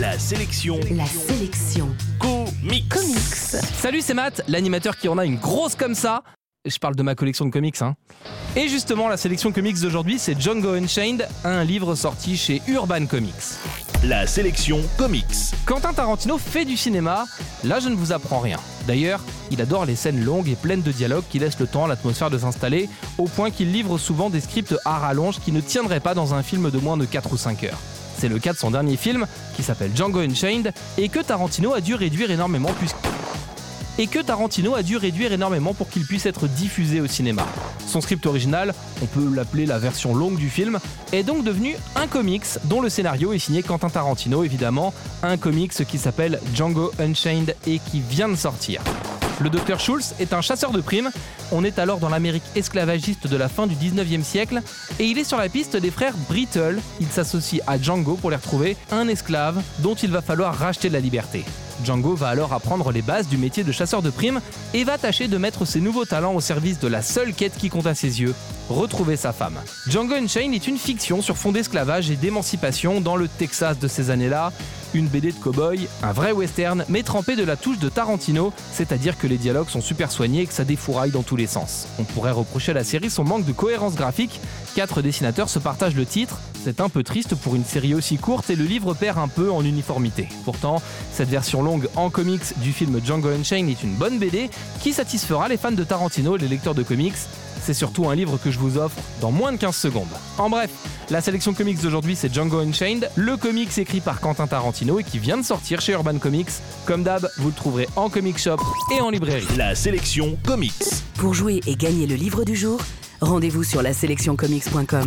La sélection La sélection comics. comics. Salut, c'est Matt, l'animateur qui en a une grosse comme ça. Je parle de ma collection de comics, hein. Et justement, la sélection comics d'aujourd'hui, c'est Django Unchained, un livre sorti chez Urban Comics. La sélection comics. Quentin Tarantino fait du cinéma, là je ne vous apprends rien. D'ailleurs, il adore les scènes longues et pleines de dialogues qui laissent le temps à l'atmosphère de s'installer, au point qu'il livre souvent des scripts à rallonge qui ne tiendraient pas dans un film de moins de 4 ou 5 heures. C'est le cas de son dernier film, qui s'appelle Django Unchained, et que Tarantino a dû réduire énormément puisque Tarantino a dû réduire énormément pour qu'il puisse être diffusé au cinéma. Son script original, on peut l'appeler la version longue du film, est donc devenu un comics dont le scénario est signé Quentin Tarantino évidemment, un comics qui s'appelle Django Unchained et qui vient de sortir. Le docteur Schultz est un chasseur de primes, on est alors dans l'Amérique esclavagiste de la fin du 19e siècle, et il est sur la piste des frères Brittle, il s'associe à Django pour les retrouver, un esclave dont il va falloir racheter la liberté. Django va alors apprendre les bases du métier de chasseur de primes et va tâcher de mettre ses nouveaux talents au service de la seule quête qui compte à ses yeux, retrouver sa femme. Django Unchained est une fiction sur fond d'esclavage et d'émancipation dans le Texas de ces années-là, une BD de cow-boy, un vrai western, mais trempé de la touche de Tarantino, c'est-à-dire que les dialogues sont super soignés et que ça défouraille dans tous les sens. On pourrait reprocher à la série son manque de cohérence graphique, quatre dessinateurs se partagent le titre, c'est un peu triste pour une série aussi courte et le livre perd un peu en uniformité. Pourtant, cette version longue en comics du film Django Unchained est une bonne BD qui satisfera les fans de Tarantino et les lecteurs de comics. C'est surtout un livre que je vous offre dans moins de 15 secondes. En bref, la sélection comics d'aujourd'hui c'est Django Unchained, le comics écrit par Quentin Tarantino et qui vient de sortir chez Urban Comics. Comme d'hab, vous le trouverez en comic shop et en librairie. La sélection comics. Pour jouer et gagner le livre du jour, rendez-vous sur la sélectioncomics.com.